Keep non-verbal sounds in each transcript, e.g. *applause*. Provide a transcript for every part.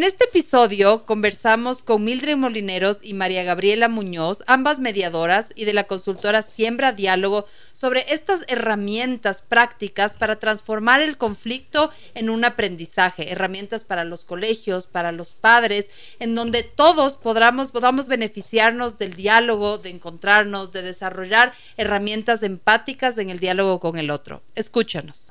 En este episodio conversamos con Mildred Molineros y María Gabriela Muñoz, ambas mediadoras y de la consultora Siembra Diálogo, sobre estas herramientas prácticas para transformar el conflicto en un aprendizaje, herramientas para los colegios, para los padres, en donde todos podamos, podamos beneficiarnos del diálogo, de encontrarnos, de desarrollar herramientas empáticas en el diálogo con el otro. Escúchanos.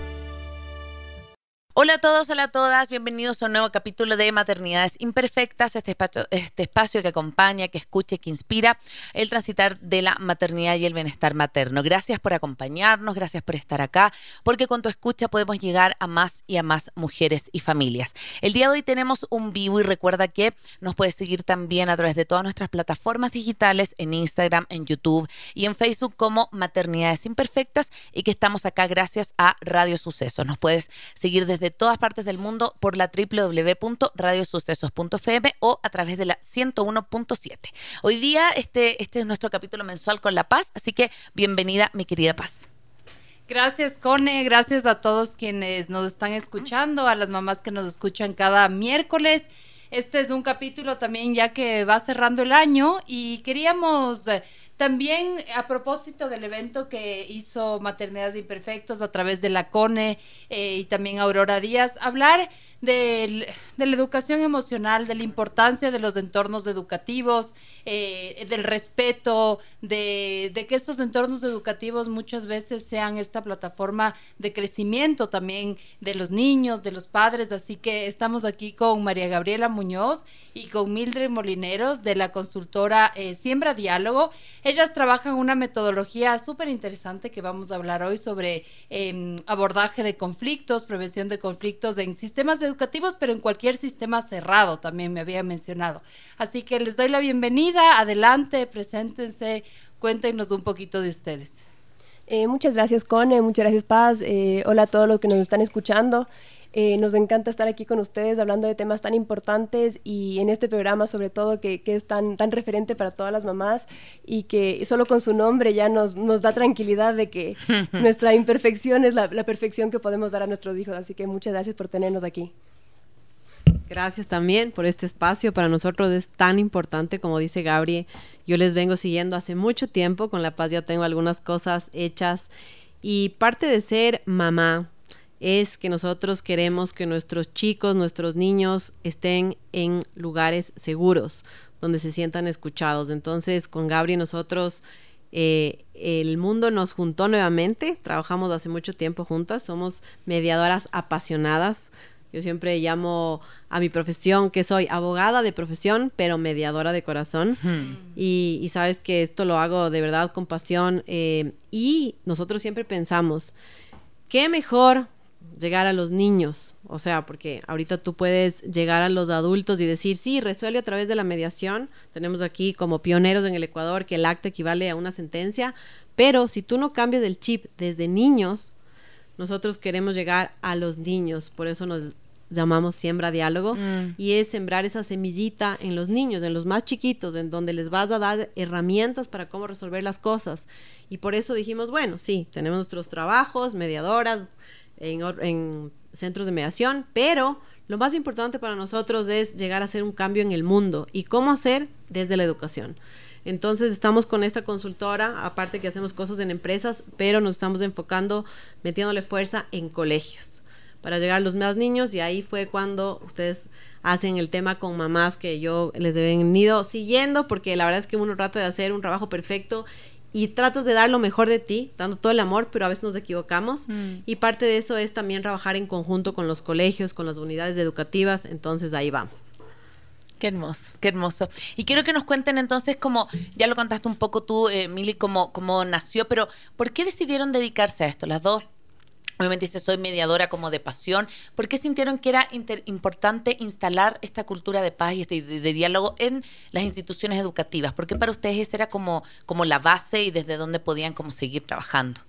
Hola a todos, hola a todas, bienvenidos a un nuevo capítulo de Maternidades Imperfectas, este espacio, este espacio que acompaña, que escucha y que inspira el transitar de la maternidad y el bienestar materno. Gracias por acompañarnos, gracias por estar acá, porque con tu escucha podemos llegar a más y a más mujeres y familias. El día de hoy tenemos un vivo y recuerda que nos puedes seguir también a través de todas nuestras plataformas digitales en Instagram, en YouTube y en Facebook como Maternidades Imperfectas y que estamos acá gracias a Radio Sucesos. Nos puedes seguir desde de todas partes del mundo por la www.radiosucesos.fm o a través de la 101.7. Hoy día este, este es nuestro capítulo mensual con La Paz, así que bienvenida mi querida Paz. Gracias, Cone. Gracias a todos quienes nos están escuchando, a las mamás que nos escuchan cada miércoles. Este es un capítulo también ya que va cerrando el año y queríamos eh, también a propósito del evento que hizo Maternidades Imperfectas a través de la CONE eh, y también Aurora Díaz, hablar de la educación emocional, de la importancia de los entornos educativos, eh, del respeto, de, que estos entornos educativos muchas veces sean esta plataforma de crecimiento también de los niños, de los padres. Así que estamos aquí con María Gabriela Muñoz y con Mildred Molineros de la consultora eh, Siembra Diálogo. Ellas trabajan una metodología súper interesante que vamos a hablar hoy sobre em, abordaje de conflictos, prevención de conflictos en sistemas educativos, pero en cualquier sistema cerrado también me había mencionado. Así que les doy la bienvenida adelante, preséntense, cuéntenos un poquito de ustedes. Eh, muchas gracias, Cone, muchas gracias, Paz. Eh, hola a todos los que nos están escuchando. Eh, nos encanta estar aquí con ustedes hablando de temas tan importantes y en este programa sobre todo que, es tan, tan referente para todas las mamás y que solo con su nombre ya nos, nos da tranquilidad de que *laughs* nuestra imperfección es la, la perfección que podemos dar a nuestros hijos. Así que muchas gracias por tenernos aquí. Gracias también por este espacio. Para nosotros es tan importante, como dice Gabriel. Yo les vengo siguiendo hace mucho tiempo. Con La Paz ya tengo algunas cosas hechas. Y parte de ser mamá es que nosotros queremos que nuestros chicos, nuestros niños estén en lugares seguros, donde se sientan escuchados. Entonces, con Gabriel nosotros... Eh, el mundo nos juntó nuevamente, trabajamos hace mucho tiempo juntas, somos mediadoras apasionadas, yo siempre llamo a mi profesión que soy abogada de profesión, pero mediadora de corazón. y, sabes que esto lo hago de verdad con pasión. Eh, y nosotros siempre pensamos, ¿qué mejor llegar a los niños? O sea, porque ahorita tú puedes llegar a los adultos y decir, sí, resuelve a través de la mediación. Tenemos aquí como pioneros en el Ecuador que el acta equivale a una sentencia. Pero si tú no cambias el chip desde niños, nosotros queremos llegar a los niños, por eso nos llamamos siembra diálogo, mm. y es sembrar esa semillita en los niños, en los más chiquitos, en donde les vas a dar herramientas para cómo resolver las cosas. Y por eso dijimos, bueno, sí, tenemos nuestros trabajos, mediadoras, en, en centros de mediación, pero lo más importante para nosotros es llegar a hacer un cambio en el mundo. ¿Y cómo hacer? Desde la educación. Entonces estamos con esta consultora, aparte que hacemos cosas en empresas, pero nos estamos enfocando, metiéndole fuerza en colegios para llegar a los más niños y ahí fue cuando ustedes hacen el tema con mamás que yo les he venido siguiendo porque la verdad es que uno trata de hacer un trabajo perfecto y tratas de dar lo mejor de ti, dando todo el amor, pero a veces nos equivocamos. Mm. Y parte de eso es también trabajar en conjunto con los colegios, con las unidades educativas, entonces ahí vamos. Qué hermoso, qué hermoso. Y quiero que nos cuenten entonces, como ya lo contaste un poco tú, eh, Mili, cómo, cómo nació, pero ¿por qué decidieron dedicarse a esto, las dos? Obviamente dice, soy mediadora como de pasión. ¿Por qué sintieron que era inter- importante instalar esta cultura de paz y este- de, de diálogo en las instituciones educativas? ¿Por qué para ustedes esa era como, como la base y desde dónde podían como seguir trabajando?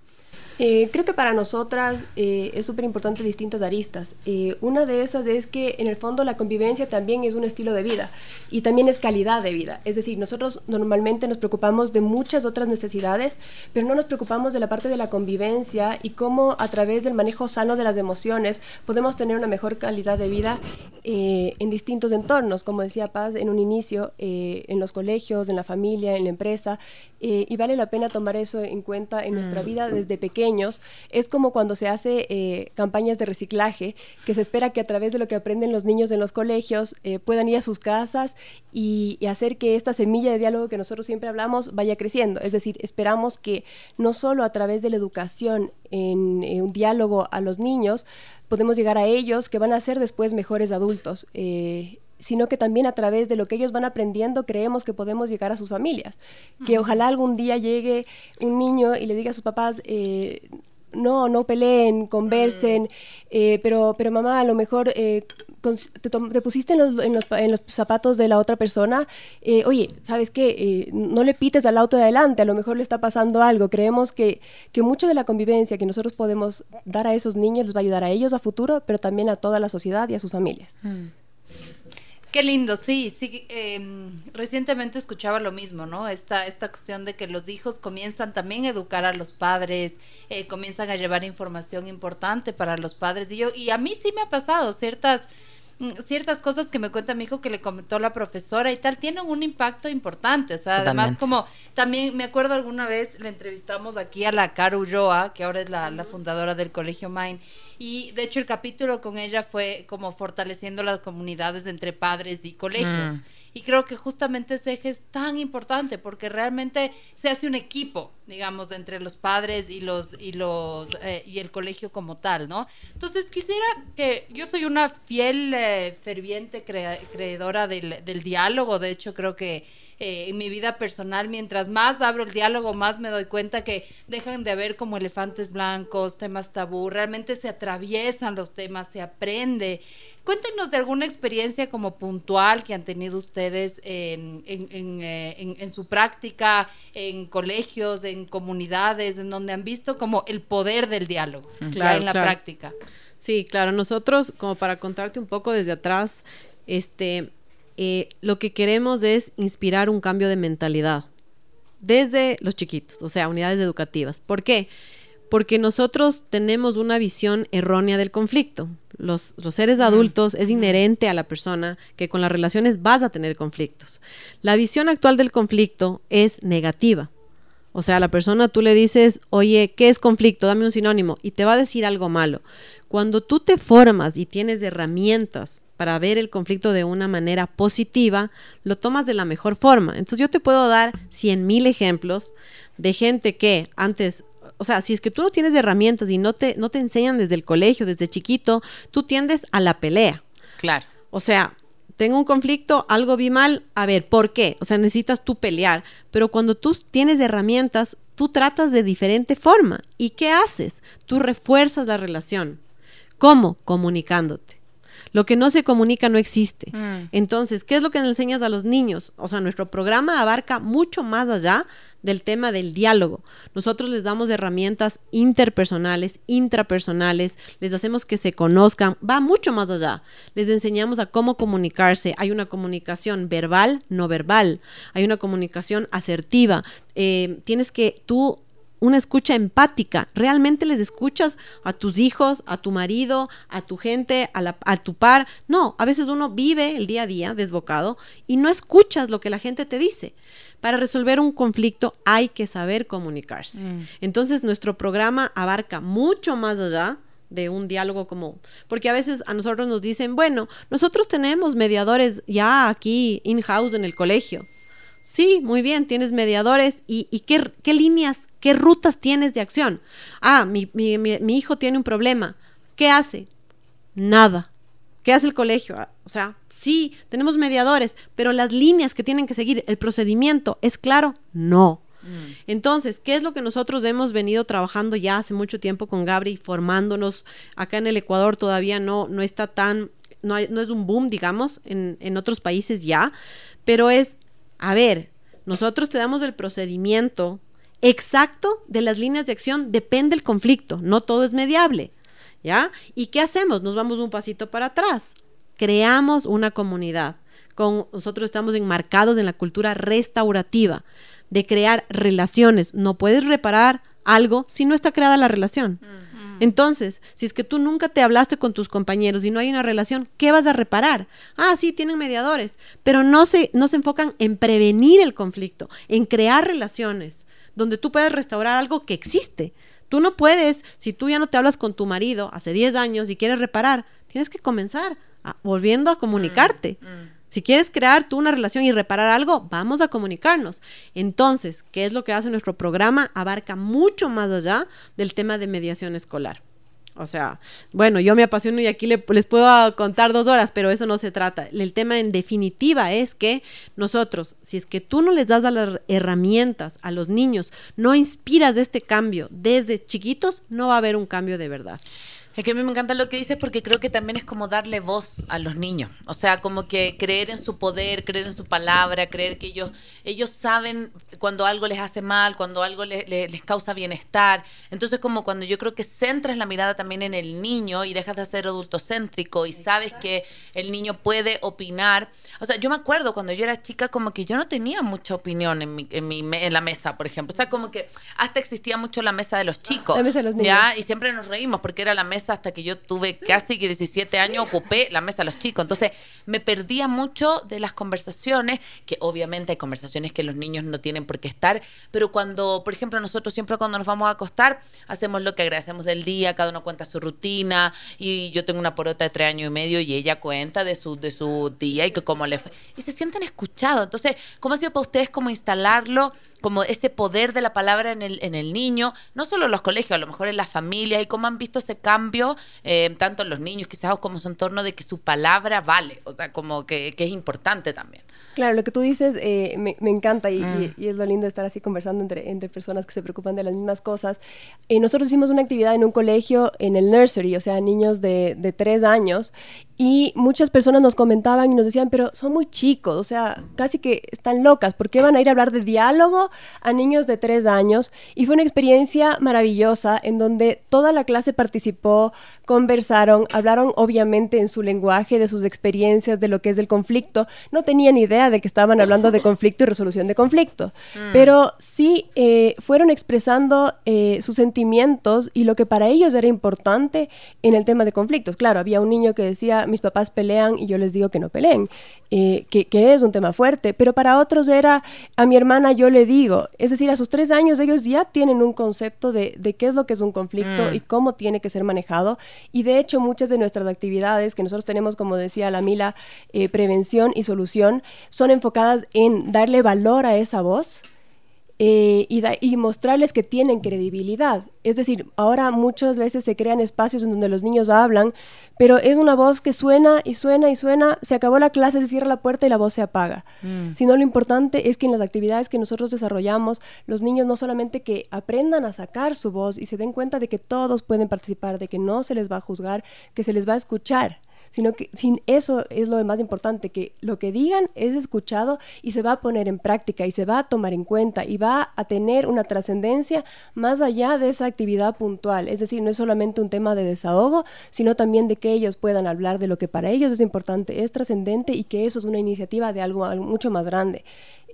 Eh, creo que para nosotras eh, es súper importante distintas aristas. Eh, una de esas es que en el fondo la convivencia también es un estilo de vida y también es calidad de vida. Es decir, nosotros normalmente nos preocupamos de muchas otras necesidades, pero no nos preocupamos de la parte de la convivencia y cómo a través del manejo sano de las emociones podemos tener una mejor calidad de vida eh, en distintos entornos, como decía Paz en un inicio, eh, en los colegios, en la familia, en la empresa, eh, y vale la pena tomar eso en cuenta en nuestra vida desde Es como cuando se hace eh, campañas de reciclaje, que se espera que a través de lo que aprenden los niños en los colegios eh, puedan ir a sus casas y, hacer que esta semilla de diálogo que nosotros siempre hablamos vaya creciendo. Es decir, esperamos que no solo a través de la educación en, en un diálogo a los niños, podemos llegar a ellos que van a ser después mejores adultos. eh, sino que también a través de lo que ellos van aprendiendo creemos que podemos llegar a sus familias. Que ojalá algún día llegue un niño y le diga a sus papás, eh, no, no peleen, conversen, eh, pero, pero mamá, a lo mejor eh, te, pusiste en los, en, los, pa- en los zapatos de la otra persona, eh, oye, ¿sabes qué? Eh, no le pites al auto de adelante, a lo mejor le está pasando algo. Creemos que, que mucho de la convivencia que nosotros podemos dar a esos niños les va a ayudar a ellos a futuro, pero también a toda la sociedad y a sus familias. Qué lindo, sí, sí. eh, recientemente escuchaba lo mismo, ¿no? Esta, esta cuestión de que los hijos comienzan también a educar a los padres, eh, comienzan a llevar información importante para los padres. Y yo, y a mí sí me ha pasado ciertas mm, ciertas cosas que me cuenta mi hijo que le comentó la profesora y tal tienen un impacto importante, o sea, además como también me acuerdo alguna vez le entrevistamos aquí a la Caro Ulloa, que ahora es la, la fundadora del Colegio Mine, y de hecho el capítulo con ella fue como fortaleciendo las comunidades entre padres y colegios. Mm. Y creo que justamente ese eje es tan importante porque realmente se hace un equipo, digamos, entre los padres y los y los eh, y el colegio como tal, ¿no? Entonces quisiera que yo soy una fiel, eh, ferviente crea- creedora del, del diálogo. De hecho, creo que eh, en mi vida personal, mientras más abro el diálogo, más me doy cuenta que dejan de haber como elefantes blancos, temas tabú. Realmente se atraviesan los temas, se aprende. Cuéntenos de alguna experiencia como puntual que han tenido ustedes en, en- en, eh, en- en su práctica, en colegios, en comunidades, en donde han visto como el poder del diálogo ya en la claro. práctica. Sí, claro, nosotros, como para contarte un poco desde atrás, este, eh, lo que queremos es inspirar un cambio de mentalidad desde los chiquitos, o sea, unidades educativas. ¿Por qué? Porque nosotros tenemos una visión errónea del conflicto. Los, los seres adultos es inherente a la persona que con las relaciones vas a tener conflictos. La visión actual del conflicto es negativa. O sea, a la persona tú le dices, oye, ¿qué es conflicto? Dame un sinónimo. Y te va a decir algo malo. Cuando tú te formas y tienes herramientas para ver el conflicto de una manera positiva, lo tomas de la mejor forma. Entonces yo te puedo dar cien mil ejemplos de gente que antes, o sea, si es que tú no tienes herramientas y no te, no te enseñan desde el colegio, desde chiquito, tú tiendes a la pelea. Claro. O sea, tengo un conflicto, algo vi mal, a ver, ¿por qué? O sea, necesitas tú pelear, pero cuando tú tienes herramientas, tú tratas de diferente forma. ¿Y qué haces? Tú refuerzas la relación. ¿Cómo? Comunicándote. Lo que no se comunica no existe. Mm. Entonces, ¿qué es lo que le enseñas a los niños? O sea, nuestro programa abarca mucho más allá del tema del diálogo. Nosotros les damos herramientas interpersonales, intrapersonales, les hacemos que se conozcan, va mucho más allá. Les enseñamos a cómo comunicarse. Hay una comunicación verbal, no verbal. Hay una comunicación asertiva. Eh, tienes que tú una escucha empática. Realmente les escuchas a tus hijos, a tu marido, a tu gente, a, la- a tu par. No, a veces uno vive el día a día desbocado y no escuchas lo que la gente te dice. Para resolver un conflicto hay que saber comunicarse. Entonces nuestro programa abarca mucho más allá de un diálogo como, porque a veces a nosotros nos dicen, bueno, nosotros tenemos mediadores ya aquí in-house en el colegio. Sí, muy bien, tienes mediadores y, qué, qué, líneas, qué rutas tienes de acción. Ah, mi, mi, mi, hijo tiene un problema. ¿Qué hace? Nada. ¿Qué hace el colegio? Ah, o sea, sí, tenemos mediadores, pero las líneas que tienen que seguir, el procedimiento, ¿es claro? No. Mm. Entonces, ¿qué es lo que nosotros hemos venido trabajando ya hace mucho tiempo con Gabri, formándonos? Acá en el Ecuador todavía no, no está tan, no, no es un boom, digamos, en, en otros países ya, pero es, a ver, nosotros te damos el procedimiento exacto de las líneas de acción, depende del conflicto, no todo es mediable, ¿ya? ¿Y qué hacemos? Nos vamos un pasito para atrás, creamos una comunidad. Con, nosotros estamos enmarcados en la cultura restaurativa de crear relaciones. No puedes reparar algo si no está creada la relación. Entonces, si es que tú nunca te hablaste con tus compañeros y no hay una relación, ¿qué vas a reparar? Ah, sí, tienen mediadores, pero no se, no se enfocan en prevenir el conflicto, en crear relaciones donde tú puedes restaurar algo que existe. Tú no puedes, si tú ya no te hablas con tu marido hace 10 años y quieres reparar, tienes que comenzar volviendo a comunicarte. Mm, mm. Si quieres crear tú una relación y reparar algo, vamos a comunicarnos. Entonces, ¿qué es lo que hace nuestro programa? Abarca mucho más allá del tema de mediación escolar. O sea, bueno, yo me apasiono y aquí les puedo contar dos horas, pero eso no se trata. El tema en definitiva es que nosotros, si es que tú no les das las herramientas a los niños, no inspiras este cambio desde chiquitos, no va a haber un cambio de verdad. Es que a mí me encanta lo que dices porque creo que también es como darle voz a los niños. O sea, como que creer en su poder, creer en su palabra, creer que ellos, ellos saben cuando algo les hace mal, cuando algo les causa bienestar. Entonces, como cuando yo creo que centras la mirada también en el niño y dejas de ser adultocéntrico y sabes que el niño puede opinar. O sea, yo me acuerdo cuando yo era chica como que yo no tenía mucha opinión en, mi, en, mi, en la mesa, por ejemplo. O sea, como que hasta existía mucho la mesa de los chicos. La mesa de los niños. ¿ya? Y siempre nos reímos porque era la mesa hasta que yo tuve casi que 17 años, ocupé la mesa de los chicos. Entonces me perdía mucho de las conversaciones, que obviamente hay conversaciones que los niños no tienen por qué estar, pero cuando, por ejemplo, nosotros siempre cuando nos vamos a acostar, hacemos lo que agradecemos del día, cada uno cuenta su rutina, y yo tengo una porota de tres años y medio y ella cuenta de su, de su día y que cómo le fue. Y se sienten escuchados. Entonces, ¿cómo ha sido para ustedes como instalarlo? Como ese poder de la palabra en el, en el niño, no solo en los colegios, a lo mejor en las familias, y cómo han visto ese cambio, eh, tanto en los niños quizás como su entorno, de que su palabra vale, o sea, como que, que es importante también. Claro, lo que tú dices eh, me, me, encanta y, mm. y, es lo lindo estar así conversando entre, entre personas que se preocupan de las mismas cosas. Eh, nosotros hicimos una actividad en un colegio en el nursery, o sea, niños de, de tres años, y muchas personas nos comentaban y nos decían, pero son muy chicos, o sea, casi que están locas, ¿por qué van a ir a hablar de diálogo a niños de tres años? Y fue una experiencia maravillosa en donde toda la clase participó, conversaron, hablaron obviamente en su lenguaje, de sus experiencias, de lo que es el conflicto. No tenían idea de que estaban hablando de conflicto y resolución de conflicto, mm. pero sí eh, fueron expresando eh, sus sentimientos y lo que para ellos era importante en el tema de conflictos. Claro, había un niño que decía, mis papás pelean y yo les digo que no peleen, eh, que, es un tema fuerte, pero para otros era, a mi hermana yo le digo, es decir, a sus tres años ellos ya tienen un concepto de, qué es lo que es un conflicto mm. y cómo tiene que ser manejado, y de hecho muchas de nuestras actividades que nosotros tenemos, como decía la Mila, eh, prevención y solución, son enfocadas en darle valor a esa voz, eh, y, mostrarles que tienen credibilidad. Es decir, ahora muchas veces se crean espacios en donde los niños hablan, pero es una voz que suena y suena y suena, se acabó la clase, se cierra la puerta y la voz se apaga. Mm. Sino lo importante es que en las actividades que nosotros desarrollamos, los niños no solamente que aprendan a sacar su voz y se den cuenta de que todos pueden participar, de que no se les va a juzgar, que se les va a escuchar sino que sin eso es lo más importante, que lo que digan es escuchado y se va a poner en práctica y se va a tomar en cuenta y va a tener una trascendencia más allá de esa actividad puntual. Es decir, no es solamente un tema de desahogo, sino también de que ellos puedan hablar de lo que para ellos es importante, es trascendente y que eso es una iniciativa de algo mucho más grande.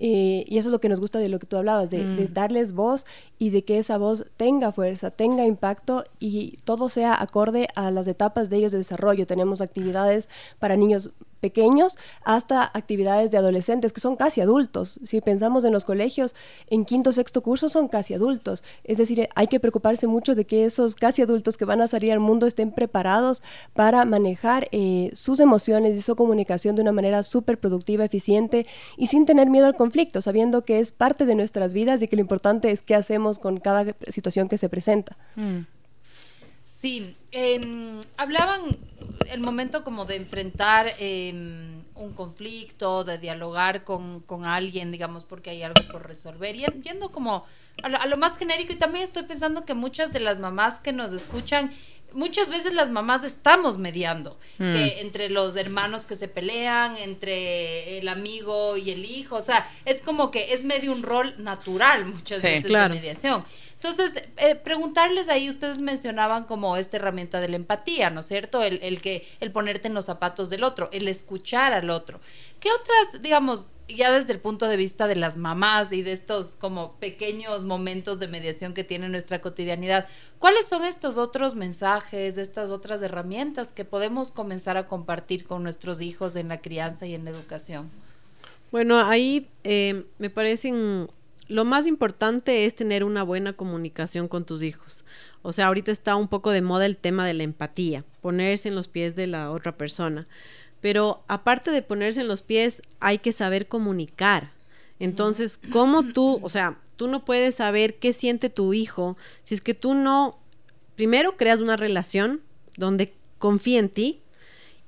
Eh, y eso es lo que nos gusta de lo que tú hablabas, de, mm. darles voz y de que esa voz tenga fuerza, tenga impacto y todo sea acorde a las etapas de ellos de desarrollo. Tenemos actividades para niños pequeños hasta actividades de adolescentes que son casi adultos. Si pensamos en los colegios, en quinto, sexto curso son casi adultos. Es decir, hay que preocuparse mucho de que esos casi adultos que van a salir al mundo estén preparados para manejar eh, sus emociones y su comunicación de una manera súper productiva, eficiente y sin tener miedo al conflicto, sabiendo que es parte de nuestras vidas y que lo importante es qué hacemos con cada situación que se presenta. Mm. Sí, em, hablaban el momento como de enfrentar em, un conflicto, de dialogar con, alguien, digamos, porque hay algo por resolver, y yendo como a lo, más genérico, y también estoy pensando que muchas de las mamás que nos escuchan, muchas veces las mamás estamos mediando, mm. que entre los hermanos que se pelean, entre el amigo y el hijo, o sea, es como que es medio un rol natural muchas veces de mediación. Entonces, eh, preguntarles ahí, ustedes mencionaban como esta herramienta de la empatía, ¿no es cierto? El, que, el ponerte en los zapatos del otro, el escuchar al otro. ¿Qué otras, digamos, ya desde el punto de vista de las mamás y de estos como pequeños momentos de mediación que tiene nuestra cotidianidad, ¿cuáles son estos otros mensajes, estas otras herramientas que podemos comenzar a compartir con nuestros hijos en la crianza y en la educación? Bueno, ahí eh, me parecen lo más importante es tener una buena comunicación con tus hijos. O sea, ahorita está un poco de moda el tema de la empatía, ponerse en los pies de la otra persona. Pero aparte de ponerse en los pies, hay que saber comunicar. Entonces, ¿cómo tú, o sea, tú no puedes saber qué siente tu hijo si es que tú no, primero creas una relación donde confía en ti,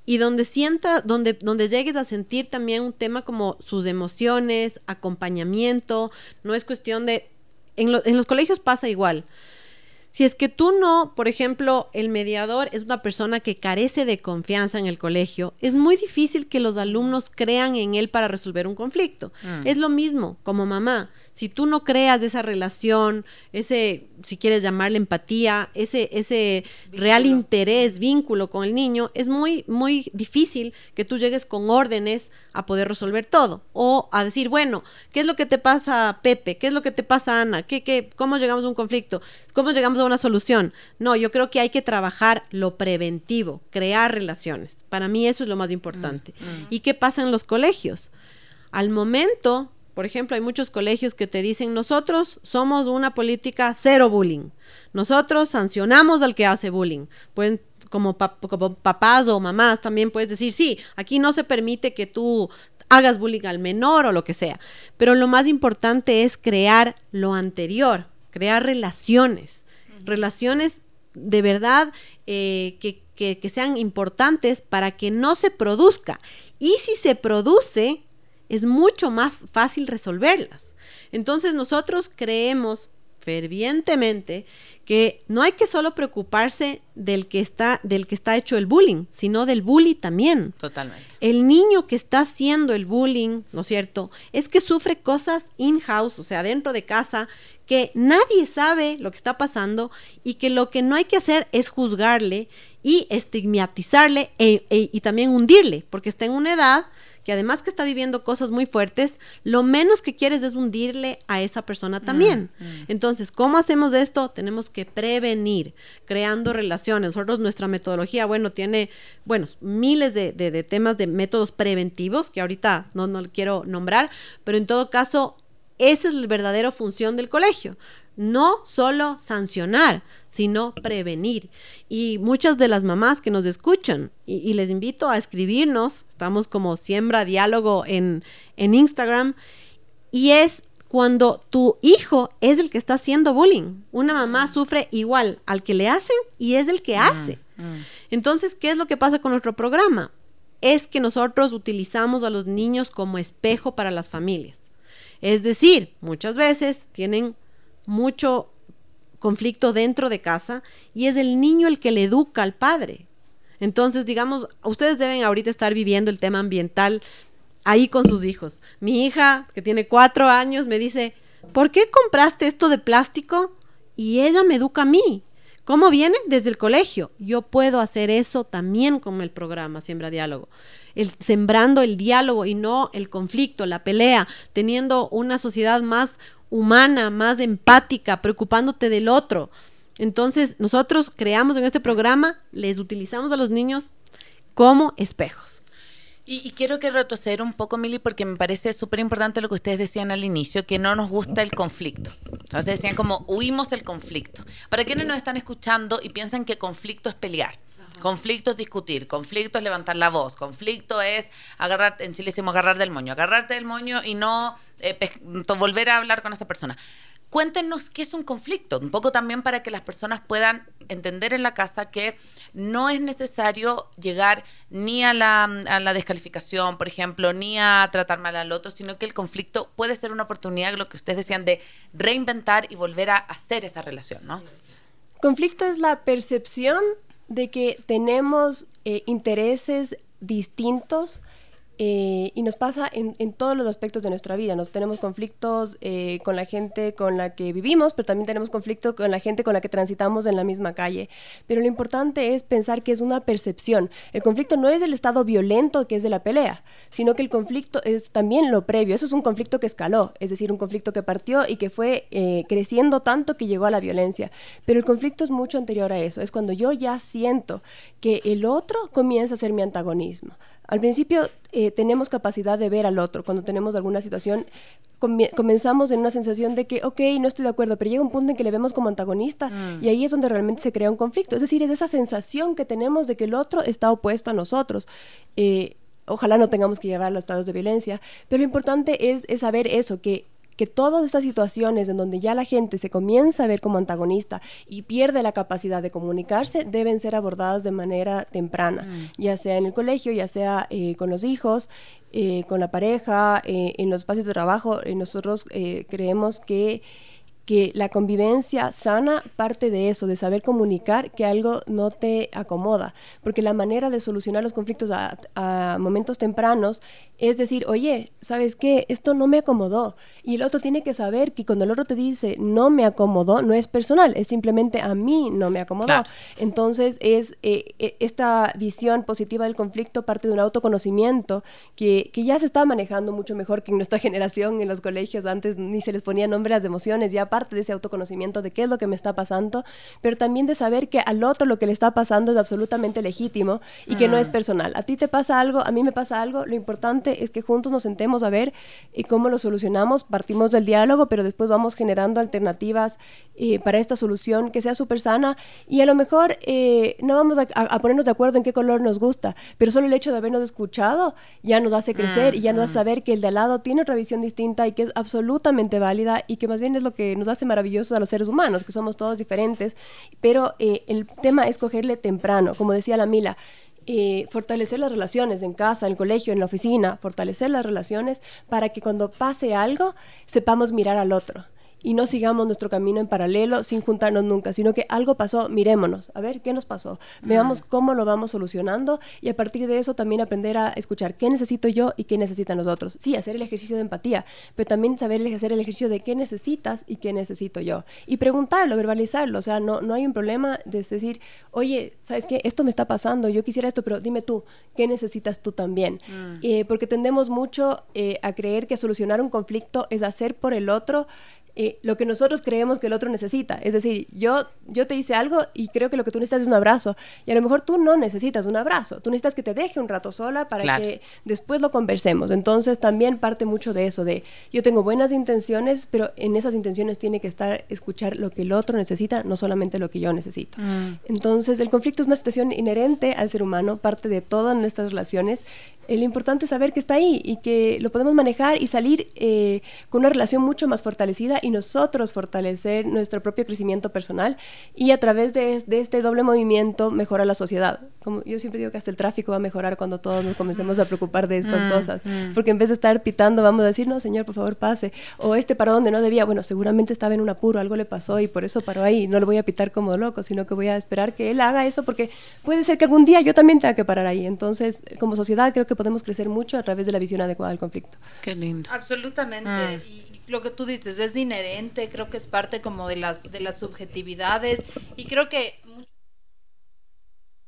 y donde sienta, donde, donde llegues a sentir también un tema como sus emociones, acompañamiento, no es cuestión de, en, en los colegios pasa igual, si es que tú no, por ejemplo, el mediador es una persona que carece de confianza en el colegio, es muy difícil que los alumnos crean en él para resolver un conflicto. Mm. Es lo mismo como mamá. Si tú no creas esa relación, ese, si quieres llamarle empatía, ese, ese real interés, vínculo con el niño, es muy, muy difícil que tú llegues con órdenes a poder resolver todo. O a decir, bueno, ¿qué es lo que te pasa, Pepe? ¿Qué es lo que te pasa, Ana? ¿Qué, qué, ¿Cómo llegamos a un conflicto? ¿Cómo llegamos a una solución? No, yo creo que hay que trabajar lo preventivo, crear relaciones. Para mí eso es lo más importante. Mm, mm. ¿Y qué pasa en los colegios? Al momento por ejemplo, hay muchos colegios que te dicen, nosotros somos una política cero bullying. Nosotros sancionamos al que hace bullying. Pueden, como, papás o mamás también puedes decir, sí, aquí no se permite que tú hagas bullying al menor o lo que sea. Pero lo más importante es crear lo anterior, crear relaciones. Relaciones de verdad eh, que, que sean importantes para que no se produzca. Y si se produce, es mucho más fácil resolverlas. Entonces nosotros creemos fervientemente que no hay que solo preocuparse del que está del que está hecho el bullying, sino del bully también. Totalmente. El niño que está haciendo el bullying, ¿no es cierto? Es que sufre cosas in-house, o sea, dentro de casa, que nadie sabe lo que está pasando y que lo que no hay que hacer es juzgarle y estigmatizarle e, e, y también hundirle, porque está en una edad que además que está viviendo cosas muy fuertes, lo menos que quieres es hundirle a esa persona mm, también. Mm. Entonces, ¿cómo hacemos esto? Tenemos que prevenir, creando relaciones. Nosotros, nuestra metodología, bueno, tiene, bueno, miles de, de, temas de métodos preventivos que ahorita no, no quiero nombrar, pero en todo caso, esa es la verdadera función del colegio. No solo sancionar, sino prevenir. Y muchas de las mamás que nos escuchan, y, les invito a escribirnos, estamos como Siembra Diálogo en, en Instagram, y es cuando tu hijo es el que está haciendo bullying. Una mamá mm. sufre igual al que le hacen y es el que mm, hace. Mm. Entonces, ¿qué es lo que pasa con nuestro programa? Es que nosotros utilizamos a los niños como espejo para las familias. Es decir, muchas veces tienen mucho conflicto dentro de casa y es el niño el que le educa al padre. Entonces, digamos, ustedes deben ahorita estar viviendo el tema ambiental ahí con sus hijos. Mi hija, que tiene cuatro años, me dice, ¿por qué compraste esto de plástico? Y ella me educa a mí. ¿Cómo viene? Desde el colegio. Yo puedo hacer eso también con el programa Siembra Diálogo. El, sembrando el diálogo y no el conflicto, la pelea, teniendo una sociedad más humana, más empática, preocupándote del otro. Entonces, nosotros creamos en este programa, les utilizamos a los niños como espejos. Y, quiero que retroceder un poco, Mili, porque me parece súper importante lo que ustedes decían al inicio, que no nos gusta el conflicto. Entonces decían como huimos el conflicto. Para quienes nos están escuchando y piensan que conflicto es pelear. Conflicto es discutir, conflicto es levantar la voz, conflicto es agarrar, en Chile decimos agarrar del moño, agarrarte del moño y no eh, volver a hablar con esa persona cuéntenos qué es un conflicto, un poco también para que las personas puedan entender en la casa que no es necesario llegar ni a la, descalificación, por ejemplo, ni a tratar mal al otro, sino que el conflicto puede ser una oportunidad, lo que ustedes decían, de reinventar y volver a hacer esa relación, ¿no? Conflicto es la percepción de que tenemos eh, intereses distintos eh, y nos pasa en, todos los aspectos de nuestra vida. Nos tenemos conflictos eh, con la gente con la que vivimos, pero también tenemos conflicto con la gente con la que transitamos en la misma calle. Pero lo importante es pensar que es una percepción. El conflicto no es el estado violento que es de la pelea, sino que el conflicto es también lo previo. Eso es un conflicto que escaló, es decir, un conflicto que partió y que fue eh, creciendo tanto que llegó a la violencia. Pero el conflicto es mucho anterior a eso. Es cuando yo ya siento que el otro comienza a ser mi antagonismo. Al principio eh, tenemos capacidad de ver al otro. Cuando tenemos alguna situación, comenzamos en una sensación de que, ok, no estoy de acuerdo, pero llega un punto en que le vemos como antagonista mm. y ahí es donde realmente se crea un conflicto. Es decir, es esa sensación que tenemos de que el otro está opuesto a nosotros. Eh, ojalá no tengamos que llevar a los estados de violencia, pero lo importante es, es saber eso, que que todas estas situaciones en donde ya la gente se comienza a ver como antagonista y pierde la capacidad de comunicarse deben ser abordadas de manera temprana, mm. ya sea en el colegio, ya sea eh, con los hijos, eh, con la pareja, eh, en los espacios de trabajo. nosotros creemos que que la convivencia sana parte de eso, de saber comunicar que algo no te acomoda, porque la manera de solucionar los conflictos a, momentos tempranos es decir, oye, ¿sabes qué? Esto no me acomodó. Y el otro tiene que saber que cuando el otro te dice no me acomodó, no es personal, es simplemente a mí no me acomodó. Entonces es eh, e, esta visión positiva del conflicto parte de un autoconocimiento que, que ya se está manejando mucho mejor que en nuestra *laughs* generación en los colegios. Antes ni se les ponía nombre a las emociones, ya parte de ese autoconocimiento de qué es lo que me está pasando, pero también de saber que al otro lo que le está pasando es absolutamente legítimo y que no es mm. personal. A ti te pasa algo, a mí me pasa algo, lo importante es que juntos nos sentemos a ver eh, cómo lo solucionamos, partimos del diálogo, pero después vamos generando alternativas eh, para esta solución que sea súper sana y a lo mejor eh, no vamos a, ponernos de acuerdo en qué color nos gusta, pero solo el hecho de habernos escuchado ya nos hace crecer y ya nos hace mm. saber que el de al lado tiene otra visión distinta y que es absolutamente válida y que más bien es lo que nos hace maravillosos a los seres humanos, que somos todos diferentes, pero eh, el tema es cogerle temprano, como decía la Mila, eh, fortalecer las relaciones en casa, en el colegio, en la oficina, fortalecer las relaciones para que cuando pase algo sepamos mirar al otro y no sigamos nuestro camino en paralelo sin juntarnos nunca, sino que algo pasó, mirémonos, a ver qué nos pasó, veamos cómo lo vamos solucionando y a partir de eso también aprender a escuchar qué necesito yo y qué necesitan los otros. Sí, hacer el ejercicio de empatía, pero también saber hacer el ejercicio de qué necesitas y qué necesito yo. Y preguntarlo, verbalizarlo, o sea, no, no hay un problema de decir, oye, ¿sabes qué? Esto me está pasando, yo quisiera esto, pero dime tú, ¿qué necesitas tú también? Mm. Eh, porque tendemos mucho eh, a creer que solucionar un conflicto es hacer por el otro eh, lo que nosotros creemos que el otro necesita. Es decir, yo, yo te hice algo y creo que lo que tú necesitas es un abrazo. Y a lo mejor tú no necesitas un abrazo. Tú necesitas que te deje un rato sola para que después lo conversemos. Entonces también parte mucho de eso, de yo tengo buenas intenciones, pero en esas intenciones tiene que estar escuchar lo que el otro necesita, no solamente lo que yo necesito. Mm. Entonces el conflicto es una situación inherente al ser humano, parte de todas nuestras relaciones lo importante es saber que está ahí y que lo podemos manejar y salir eh, con una relación mucho más fortalecida y nosotros fortalecer nuestro propio crecimiento personal y a través de, este doble movimiento mejorar la sociedad. Como yo siempre digo que hasta el tráfico va a mejorar cuando todos nos comencemos a preocupar de estas mm, cosas, mm. porque en vez de estar pitando vamos a decir, no señor, por favor pase, o este paró donde no debía, bueno, seguramente estaba en un apuro, algo le pasó y por eso paró ahí, no lo voy a pitar como loco, sino que voy a esperar que él haga eso porque puede ser que algún día yo también tenga que parar ahí. Entonces, como sociedad creo que podemos crecer mucho a través de la visión adecuada del conflicto. Qué lindo. Absolutamente. Ah. Y lo que tú dices es inherente, creo que es parte como de las de las subjetividades y creo que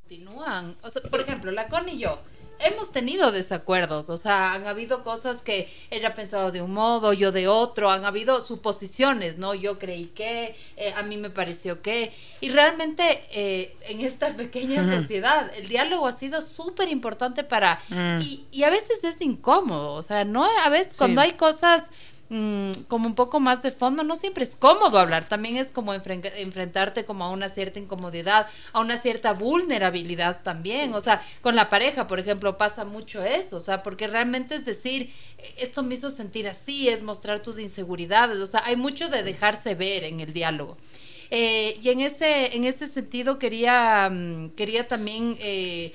continúan. O sea, por ejemplo, la Con y yo hemos tenido desacuerdos, o sea, han habido cosas que ella ha pensado de un modo, yo de otro, han habido suposiciones, ¿no? Yo creí que, eh, a mí me pareció que, y realmente eh, en esta pequeña sociedad el diálogo ha sido súper importante para, mm. y, y, a veces es incómodo, o sea, no, a veces cuando hay cosas Mm, como un poco más de fondo, no siempre es cómodo hablar, también es como enfrentarte como a una cierta incomodidad, a una cierta vulnerabilidad también, o sea, con la pareja, por ejemplo, pasa mucho eso, o sea, porque realmente es decir, esto me hizo sentir así, es mostrar tus inseguridades, o sea, hay mucho de dejarse ver en el diálogo. Eh, y en ese, en ese sentido quería, mm, quería también, eh,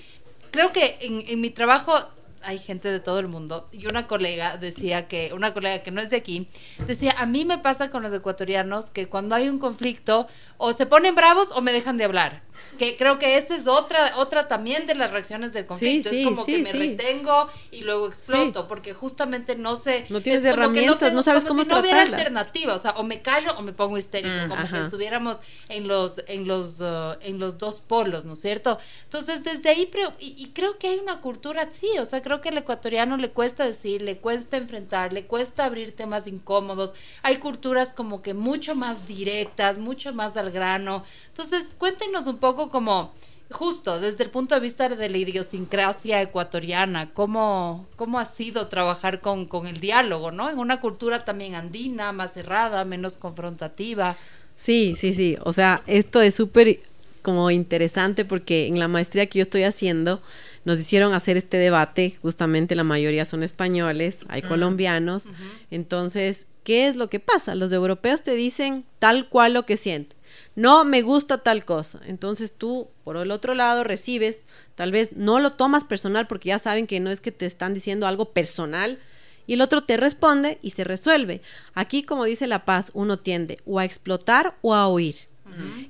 creo que en mi trabajo hay gente de todo el mundo. Y una colega decía que, una colega que no es de aquí, decía, a mí me pasa con los ecuatorianos que cuando hay un conflicto, o se ponen bravos o me dejan de hablar que creo que esa es otra otra también de las reacciones del conflicto. Es como que me retengo y luego exploto porque justamente no sé no tienes herramientas no, sabes cómo si no hubiera alternativa o sea o me callo o me pongo histérico mm, como que estuviéramos en los en los uh, en los dos polos no es cierto entonces desde ahí pero, y, creo que hay una cultura así o sea creo que al ecuatoriano le cuesta decir le cuesta enfrentar le cuesta abrir temas incómodos. Hay culturas como que mucho más directas mucho más al grano. Entonces cuéntenos un poco como justo desde el punto de vista de la idiosincrasia ecuatoriana, cómo, cómo ha sido trabajar con, con el diálogo, ¿no? En una cultura también andina, más cerrada, menos confrontativa. Sí, sí, sí. O sea, esto es súper como interesante porque en la maestría que yo estoy haciendo nos hicieron hacer este debate, justamente la mayoría son españoles, hay colombianos, entonces, ¿qué es lo que pasa? Los europeos te dicen tal cual lo que sienten no me gusta tal cosa. Entonces tú, por el otro lado, recibes, tal vez no lo tomas personal porque ya saben que no es que te están diciendo algo personal y el otro te responde y se resuelve. Aquí, como dice La Paz, uno tiende o a explotar o a oír.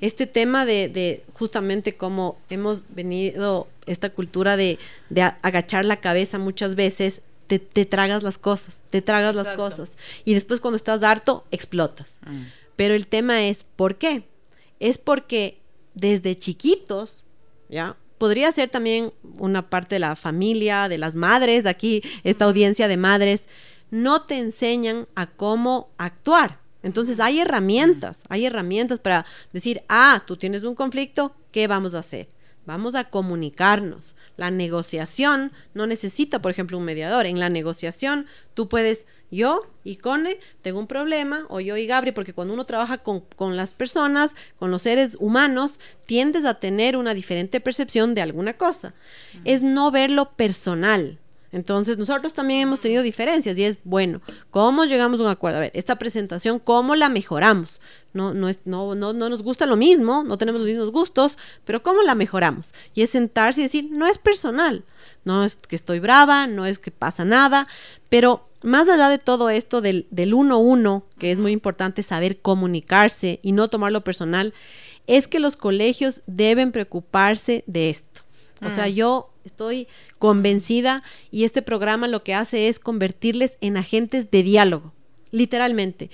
Este tema de, justamente cómo hemos venido, esta cultura de, agachar la cabeza muchas veces, te, tragas las cosas, te tragas las cosas. Y después cuando estás harto, explotas. Mm. Pero el tema es, ¿por qué? Es porque desde chiquitos, ¿ya? Podría ser también una parte de la familia, de las madres, aquí esta audiencia de madres, no te enseñan a cómo actuar. Entonces hay herramientas, hay herramientas para decir, ah, tú tienes un conflicto, ¿qué vamos a hacer? Vamos a comunicarnos. La negociación no necesita, por ejemplo, un mediador. En la negociación tú puedes yo y Cone tengo un problema, o yo y Gabri, porque cuando uno trabaja con, con, las personas, con los seres humanos, tiendes a tener una diferente percepción de alguna cosa. Es no verlo personal. Entonces, nosotros también hemos tenido diferencias y es, bueno, ¿cómo llegamos a un acuerdo? A ver, esta presentación, ¿cómo la mejoramos? No, no, es, no, no, no nos gusta lo mismo, no tenemos los mismos gustos, pero ¿cómo la mejoramos? Y es sentarse y decir, no es personal, no es que estoy brava, no es que pasa nada, pero más allá de todo esto del, del uno uno, que es muy importante saber comunicarse y no tomarlo personal, es que los colegios deben preocuparse de esto. O sea, mm. yo estoy convencida y este programa lo que hace es convertirles en agentes de diálogo, literalmente.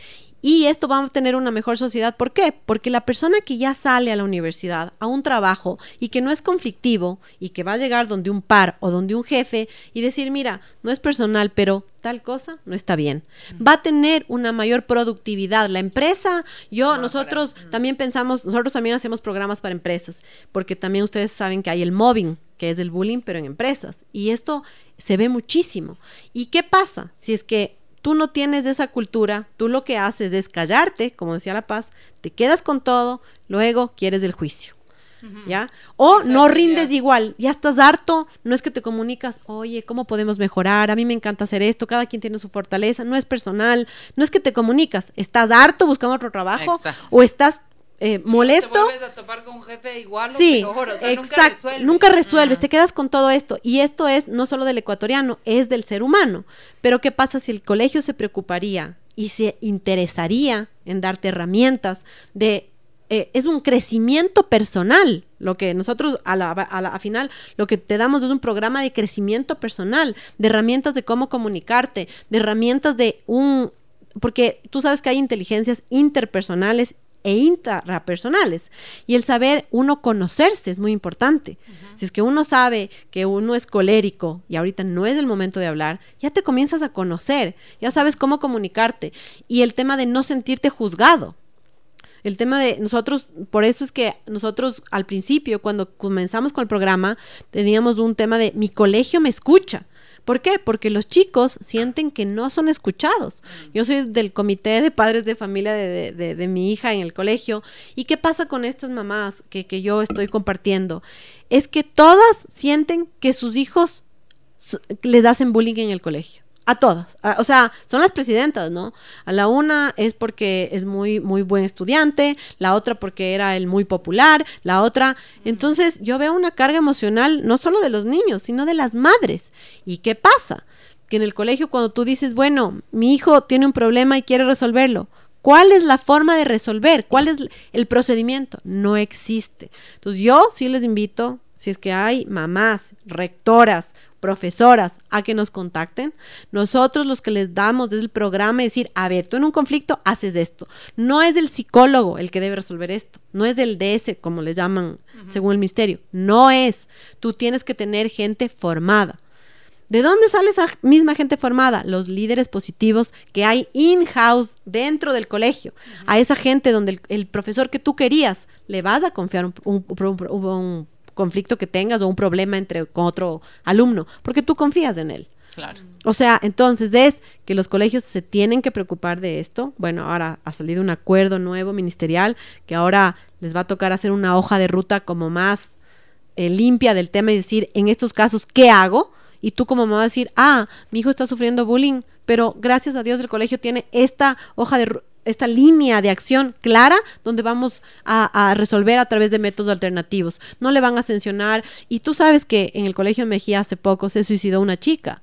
Y esto va a tener una mejor sociedad. ¿Por qué? Porque la persona que ya sale a la universidad, a un trabajo y que no es conflictivo y que va a llegar donde un par o donde un jefe y decir, mira, no es personal, pero tal cosa no está bien. Va a tener una mayor productividad. La empresa, yo, nosotros también pensamos, nosotros también hacemos programas para empresas, porque también ustedes saben que hay el mobbing, que es el bullying, pero en empresas. Y esto se ve muchísimo. ¿Y qué pasa? Si es que tú no tienes esa cultura, tú lo que haces es callarte, como decía La Paz, te quedas con todo, luego quieres el juicio. ¿Ya? O no rindes igual, ya estás harto, no es que te comunicas, oye, ¿cómo podemos mejorar? A mí me encanta hacer esto, cada quien tiene su fortaleza, no es personal, no es que te comunicas, estás harto buscando otro trabajo o estás eh, molesto. Te vuelves a topar con un jefe igual sí, nunca resuelves. Nunca resuelves, te quedas con todo esto. Y esto es no solo del ecuatoriano, es del ser humano. Pero ¿qué pasa si el colegio se preocuparía y se interesaría en darte herramientas de... Eh, es un crecimiento personal. Lo que nosotros a la, a la final, lo que te damos es un programa de crecimiento personal, de herramientas de cómo comunicarte, de herramientas de un porque tú sabes que hay inteligencias interpersonales e intrapersonales. Y el saber uno conocerse es muy importante. Si es que uno sabe que uno es colérico y ahorita no es el momento de hablar, ya te comienzas a conocer, ya sabes cómo comunicarte. Y el tema de no sentirte juzgado. El tema de nosotros, por eso es que nosotros al principio, cuando comenzamos con el programa, teníamos un tema de mi colegio me escucha. ¿Por qué? Porque los chicos sienten que no son escuchados. Yo soy del comité de padres de familia de, mi hija en el colegio. ¿Y qué pasa con estas mamás que, que yo estoy compartiendo? Es que todas sienten que sus hijos les hacen bullying en el colegio. A todas. o sea, son las presidentas, ¿no? A la una es porque es muy, muy buen estudiante, la otra porque era el muy popular, la otra. Entonces, yo veo una carga emocional no solo de los niños, sino de las madres. ¿Y qué pasa? Que en el colegio, cuando tú dices, bueno, mi hijo tiene un problema y quiere resolverlo, ¿Cuál es la forma de resolver? ¿Cuál es el procedimiento? No existe. Entonces yo sí les invito, si es que hay mamás, rectoras, profesoras a que nos contacten. Nosotros los que les damos desde el programa es decir, a ver, tú en un conflicto haces esto. No es el psicólogo el que debe resolver esto, no es el DS, como le llaman según el misterio, no es. Tú tienes que tener gente formada. ¿De dónde sale esa misma gente formada? Los líderes positivos que hay in-house dentro del colegio. A esa gente donde el, profesor que tú querías le vas a confiar un, un conflicto que tengas o un problema entre con otro alumno, porque tú confías en él. Claro. O sea, entonces es que los colegios se tienen que preocupar de esto. Bueno, ahora ha salido un acuerdo nuevo ministerial que ahora les va a tocar hacer una hoja de ruta como más eh, limpia del tema y decir, en estos casos, ¿qué hago? Y tú como mamá decir, ah, mi hijo está sufriendo bullying, pero gracias a Dios el colegio tiene esta hoja de ruta esta línea de acción clara donde vamos a, resolver a través de métodos alternativos. No le van a sancionar. Y tú sabes que en el Colegio Mejía hace poco se suicidó una chica.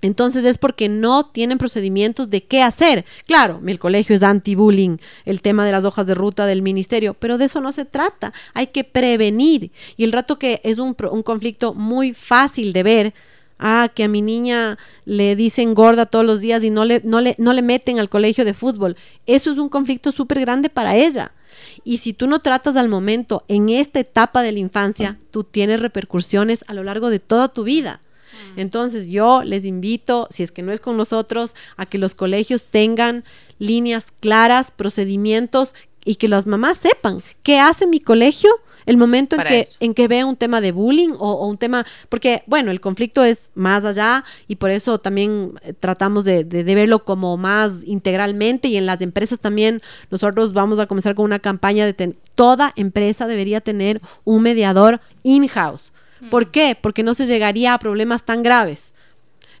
Entonces es porque no tienen procedimientos de qué hacer. Claro, el colegio es anti-bullying, el tema de las hojas de ruta del ministerio, pero de eso no se trata. Hay que prevenir. Y el rato que es un, un conflicto muy fácil de ver, Ah, que a mi niña le dicen gorda todos los días y no le, no le, no le meten al colegio de fútbol. Eso es un conflicto súper grande para ella. Y si tú no tratas al momento en esta etapa de la infancia, tú tienes repercusiones a lo largo de toda tu vida. Mm. Entonces yo les invito, si es que no es con nosotros, a que los colegios tengan líneas claras, procedimientos y que las mamás sepan qué hace mi colegio el momento en que, en que ve un tema de bullying o, un tema, porque bueno, el conflicto es más allá y por eso también eh, tratamos de, verlo como más integralmente y en las empresas también nosotros vamos a comenzar con una campaña de toda empresa debería tener un mediador in-house. ¿Por mm. qué? Porque no se llegaría a problemas tan graves.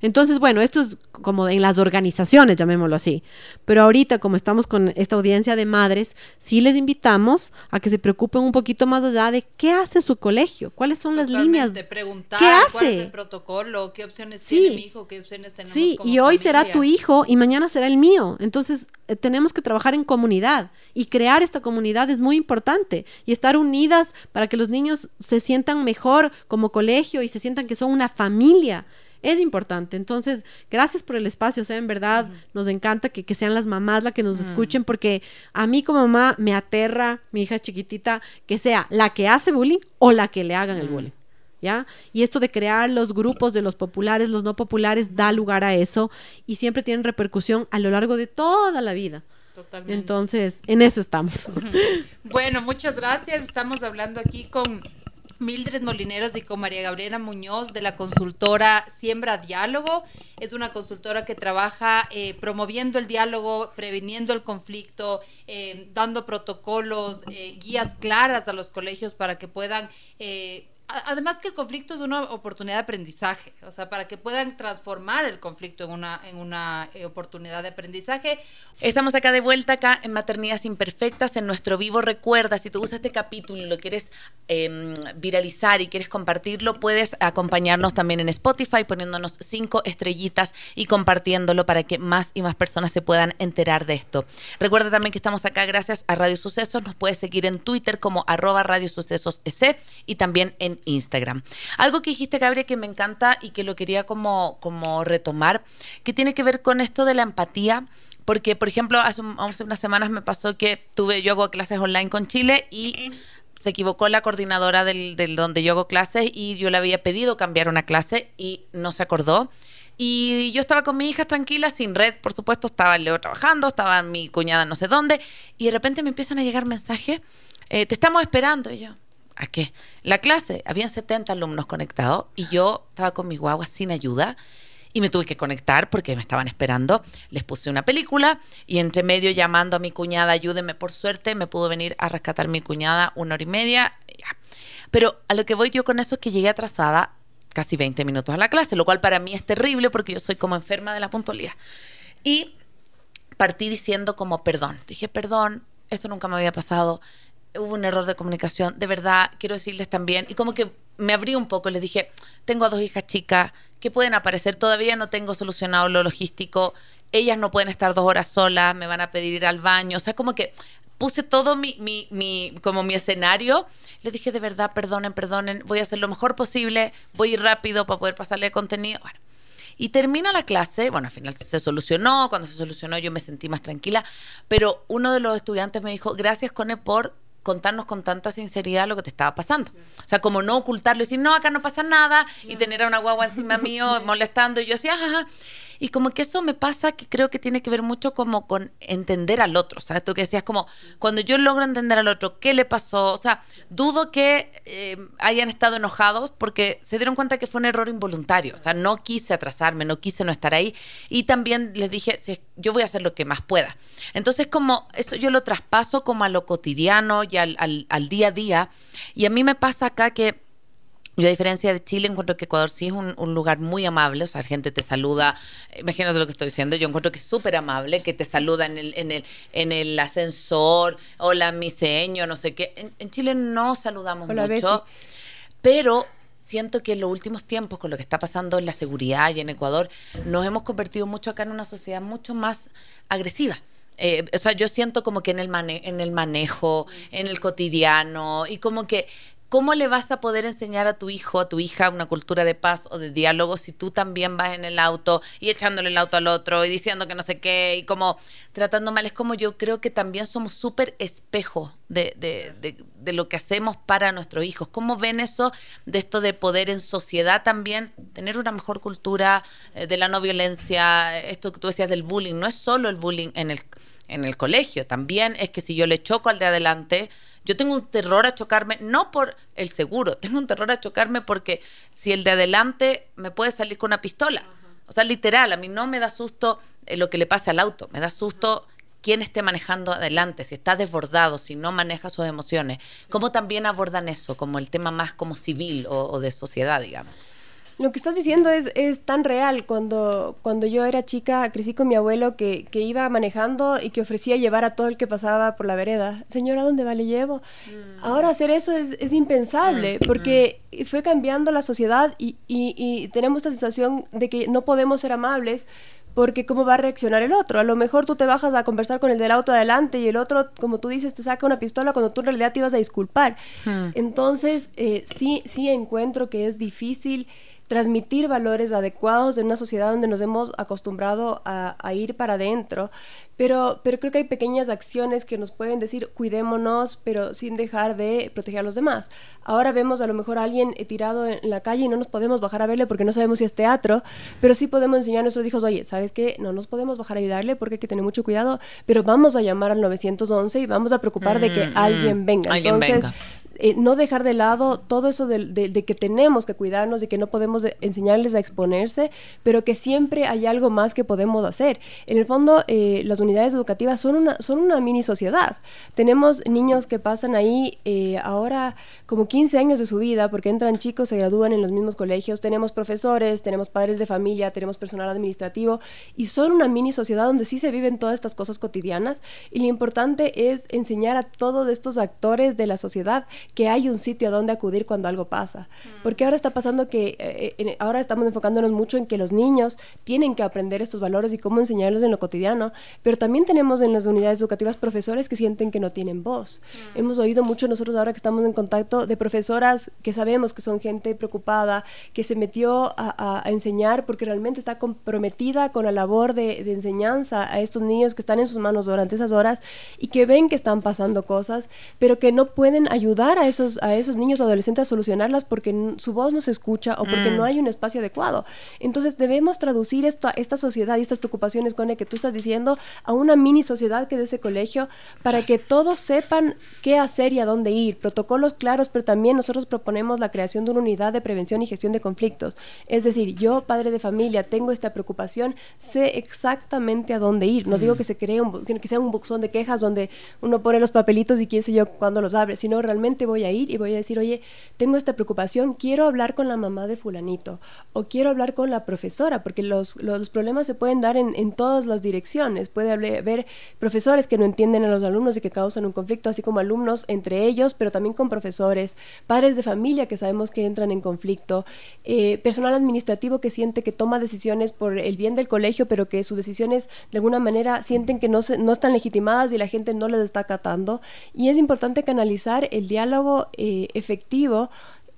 Entonces, bueno, esto es como en las organizaciones, llamémoslo así. Pero ahorita, como estamos con esta audiencia de madres, sí les invitamos a que se preocupen un poquito más allá de qué hace su colegio, cuáles son las líneas. De preguntar ¿Qué hace? cuál es el protocolo, qué opciones tiene mi hijo, qué opciones tenemos. Sí, y hoy será tu hijo y mañana será el mío. Entonces, eh, tenemos que trabajar en comunidad y crear esta comunidad es muy importante y estar unidas para que los niños se sientan mejor como colegio y se sientan que son una familia es importante. Entonces, gracias por el espacio. O sea, en verdad nos encanta que, sean las mamás las que nos escuchen, porque a mí como mamá me aterra, mi hija chiquitita, que sea la que hace bullying o la que le hagan el bullying. ¿Ya? Y esto de crear los grupos de los populares, los no populares, da lugar a eso y siempre tienen repercusión a lo largo de toda la vida. Totalmente. Entonces, en eso estamos. Bueno, muchas gracias. Estamos hablando aquí con Mildred Molineros y con María Gabriela Muñoz de la consultora Siembra Diálogo. Es una consultora que trabaja eh, promoviendo el diálogo, previniendo el conflicto, eh, dando protocolos, eh, guías claras a los colegios para que puedan además que el conflicto es una oportunidad de aprendizaje, o sea, para que puedan transformar el conflicto en una, en una eh, oportunidad de aprendizaje. Estamos acá de vuelta, acá en Maternidades Imperfectas, en nuestro vivo. Recuerda, si te gusta este capítulo y lo quieres em, viralizar y quieres compartirlo, puedes acompañarnos también en Spotify poniéndonos cinco estrellitas y compartiéndolo para que más y más personas se puedan enterar de esto. Recuerda también que estamos acá gracias a Radio Sucesos, nos puedes seguir en Twitter como arroba Radio Sucesos y también en Instagram. Algo que dijiste, Gabriel, que me encanta y que lo quería como, como retomar, que tiene que ver con esto de la empatía Porque, por ejemplo, hace, hace unas semanas me pasó que tuve, yo hago clases online con Chile y se equivocó la coordinadora del, del, donde yo hago clases y yo le había pedido cambiar una clase y no se acordó. Y yo estaba con mi hija tranquila, sin red, por supuesto, estaba Leo trabajando, estaba mi cuñada no sé dónde, y de repente me empiezan a llegar mensajes, eh, te estamos esperando, y yo, ¿a qué? La clase, habían 70 alumnos conectados, y yo estaba con mi guagua sin ayuda, y me tuve que conectar porque me estaban esperando. Les puse una película y entre medio llamando a mi cuñada, ayúdeme, por suerte me pudo venir a rescatar mi cuñada una hora y media. Pero a lo que voy yo con eso es que llegué atrasada casi 20 minutos a la clase, lo cual para mí es terrible porque yo soy como enferma de la puntualidad. Y partí diciendo como perdón. Dije, perdón, esto nunca me había pasado, hubo un error de comunicación, de verdad, quiero decirles también, y como que me abrí un poco, les dije, tengo a dos hijas chicas que pueden aparecer, todavía no tengo solucionado lo logístico, ellas no pueden estar dos horas solas, me van a pedir ir al baño, o sea, como que puse todo mi, mi, mi, como mi escenario. Les dije, de verdad, perdonen, perdonen, voy a hacer lo mejor posible, voy a ir rápido para poder pasarle contenido. Bueno, y termina la clase, bueno, al final se solucionó, cuando se solucionó yo me sentí más tranquila, pero uno de los estudiantes me dijo, gracias, Cone, por contarnos con tanta sinceridad lo que te estaba pasando. O sea, como no ocultarlo y decir, no, acá no pasa nada, y tener a una guagua encima mío *laughs* molestando, y yo así, ajá, Y como que eso me pasa que creo que tiene que ver mucho como con entender al otro, ¿sabes? Tú que decías como, cuando yo logro entender al otro, ¿qué le pasó? O sea, dudo que eh, hayan estado enojados porque se dieron cuenta que fue un error involuntario. O sea, no quise atrasarme, no quise no estar ahí. Y también les dije, yo voy a hacer lo que más pueda. Entonces, como eso yo lo traspaso como a lo cotidiano y al, al, día a día. Y a mí me pasa acá que yo, a diferencia de Chile, encuentro que Ecuador sí es un, lugar muy amable, o sea, la gente te saluda, imagínate lo que estoy diciendo, yo encuentro que es súper amable, que te saluda en el, en el, en el ascensor, hola, mi señor, no sé qué. En, Chile no saludamos mucho, pero siento que en los últimos tiempos, con lo que está pasando en la seguridad y en Ecuador, nos hemos convertido mucho acá en una sociedad mucho más agresiva. Eh, o sea, yo siento como que en el, en el manejo, en el cotidiano, y como que ¿Cómo le vas a poder enseñar a tu hijo, a tu hija, una cultura de paz o de diálogo si tú también vas en el auto y echándole el auto al otro y diciendo que no sé qué y como tratando mal? Es como yo creo que también somos súper espejo de, de, de, lo que hacemos para nuestros hijos. ¿Cómo ven eso de esto de poder en sociedad también tener una mejor cultura eh, de la no violencia? Esto que tú decías del bullying, no es solo el bullying en el, en el colegio, también es que si yo le choco al de adelante, yo tengo un terror a chocarme, no por el seguro, *laughs* tengo un terror a chocarme porque si el de adelante me puede salir con una pistola. O sea, literal, a mí no me da susto eh, lo que le pase al auto, me da susto quién esté manejando adelante, si está desbordado, si no maneja sus emociones. ¿Cómo también abordan eso, como el tema más como civil o de sociedad, digamos? Lo que estás diciendo es, es tan real. Cuando, cuando yo era chica, crecí con mi abuelo que, que, iba manejando y que ofrecía llevar a todo el que pasaba por la vereda. Señora, ¿dónde va? Le llevo. Mm. Ahora hacer eso es, es impensable mm, porque mm. fue cambiando la sociedad y, y, y tenemos la sensación de que no podemos ser amables porque cómo va a reaccionar el otro. A lo mejor tú te bajas a conversar con el del auto adelante y el otro, como tú dices, te saca una pistola cuando tú en realidad te ibas a disculpar. Entonces, eh, sí, sí encuentro que es difícil transmitir valores adecuados en una sociedad donde nos hemos acostumbrado a, ir para adentro. Pero, pero creo que hay pequeñas acciones que nos pueden decir cuidémonos, pero sin dejar de proteger a los demás. Ahora vemos a lo mejor a alguien tirado en la calle y no nos podemos bajar a verle porque no sabemos si es teatro, pero sí podemos enseñar a nuestros hijos, oye, ¿sabes qué? No nos podemos bajar a ayudarle porque hay que tener mucho cuidado, pero vamos a llamar al 911 y vamos a preocupar de que mm, alguien mm, venga. Entonces, eh, no dejar de lado todo eso de, que tenemos que cuidarnos y que no podemos enseñarles a exponerse, pero que siempre hay algo más que podemos hacer. En el fondo, eh, las unidades educativas son una, son una mini sociedad. Tenemos niños que pasan ahí eh, ahora como 15 años de su vida, porque entran chicos, se gradúan en los mismos colegios, tenemos profesores, tenemos padres de familia, tenemos personal administrativo, y son una mini sociedad donde sí se viven todas estas cosas cotidianas, y lo importante es enseñar a todos estos actores de la sociedad que hay un sitio a donde acudir cuando algo pasa. Porque ahora está pasando que, eh, ahora estamos enfocándonos mucho en que los niños tienen que aprender estos valores y cómo enseñarlos en lo cotidiano, pero también tenemos en las unidades educativas profesores que sienten que no tienen voz. Hemos oído mucho nosotros ahora que estamos en contacto de profesoras que sabemos que son gente preocupada, que se metió a, enseñar porque realmente está comprometida con la labor de, de enseñanza a estos niños que están en sus manos durante esas horas y que ven que están pasando cosas, pero que no pueden ayudar a esos, a esos niños o adolescentes a solucionarlas porque su voz no se escucha o porque no mm. hay un espacio adecuado. Entonces debemos traducir esta, esta sociedad y estas preocupaciones, con que tú estás diciendo, a una mini sociedad que es ese colegio para que todos sepan qué hacer y a dónde ir. Protocolos claros, pero también nosotros proponemos la creación de una unidad de prevención y gestión de conflictos. Es decir, yo, padre de familia, tengo esta preocupación, sé exactamente a dónde ir. No digo mm. que se cree un, que sea un buzón de quejas donde uno pone los papelitos y quién sé yo cuándo los abre, sino realmente voy a ir y voy a decir, oye, tengo esta preocupación, quiero hablar con la mamá de fulanito o quiero hablar con la profesora, porque los, los problemas se pueden dar en, en todas las direcciones. Puede haber profesores que no entienden a los alumnos y que causan un conflicto, así como alumnos entre ellos, pero también con profesores, padres de familia que sabemos que entran en conflicto, eh, personal administrativo que siente que toma decisiones por el bien del colegio, pero que sus decisiones de alguna manera sienten que no, no están legitimadas y la gente no les está acatando. Y es importante canalizar el diálogo eh, efectivo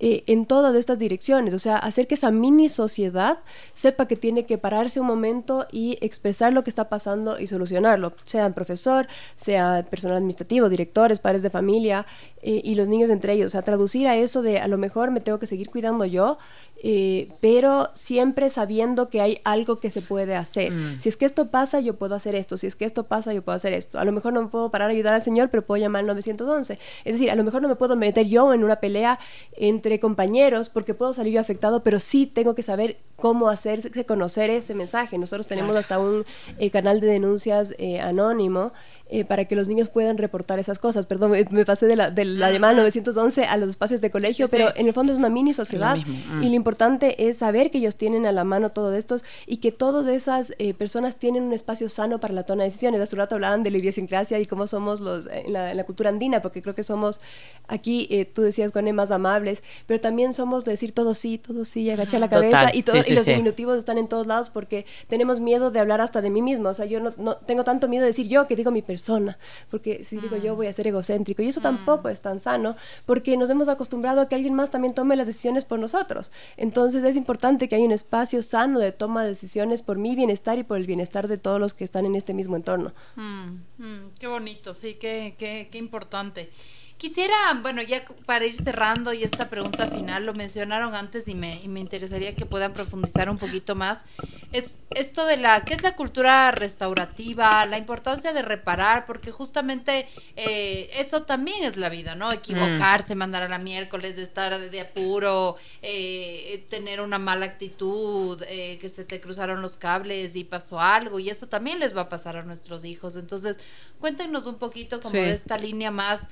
eh, en todas estas direcciones, o sea, hacer que esa mini sociedad sepa que tiene que pararse un momento y expresar lo que está pasando y solucionarlo, sea el profesor, sea personal administrativo, directores, padres de familia eh, y los niños entre ellos, o sea, traducir a eso de a lo mejor me tengo que seguir cuidando yo eh, pero siempre sabiendo que hay algo que se puede hacer. Mm. Si es que esto pasa, yo puedo hacer esto. Si es que esto pasa, yo puedo hacer esto. A lo mejor no me puedo parar a ayudar al Señor, pero puedo llamar al 911. Es decir, a lo mejor no me puedo meter yo en una pelea entre compañeros porque puedo salir yo afectado, pero sí tengo que saber cómo hacerse conocer ese mensaje. Nosotros tenemos hasta un eh, canal de denuncias eh, anónimo eh, para que los niños puedan reportar esas cosas. Perdón, me, pasé de la, de la llamada 911 a los espacios de colegio, pero en el fondo es una mini sociedad mm. y lo importante es saber que ellos tienen a la mano todo esto y que todas esas eh, personas tienen un espacio sano para la toma de decisiones. Hace un rato hablaban de la idiosincrasia y cómo somos los, en, la, cultura andina, porque creo que somos aquí, eh, tú decías, con más amables, pero también somos de decir todo sí, todo sí, agachar la cabeza y, todo, y los diminutivos están en todos lados porque tenemos miedo de hablar hasta de mí mismo. O sea, yo no, no tengo tanto miedo de decir yo que digo mi persona porque si digo yo mm. voy a ser egocéntrico, y eso tampoco mm. es tan sano, porque nos hemos acostumbrado a que alguien más también tome las decisiones por nosotros. Entonces es importante que haya un espacio sano de toma de decisiones por mi bienestar y por el bienestar de todos los que están en este mismo entorno. Mm, qué bonito, sí, qué, qué, qué importante. Quisiera, bueno, ya para ir cerrando y esta pregunta final, lo mencionaron antes y me, y me interesaría que puedan profundizar un poquito más. Es esto de la, ¿qué es la cultura restaurativa? La importancia de reparar, porque justamente eh, eso también es la vida, ¿no? Equivocarse, mandar a la miércoles, de estar de, apuro, eh, tener una mala actitud, eh, que se te cruzaron los cables y pasó algo, y eso también les va a pasar a nuestros hijos. Entonces, cuéntenos un poquito como de esta línea más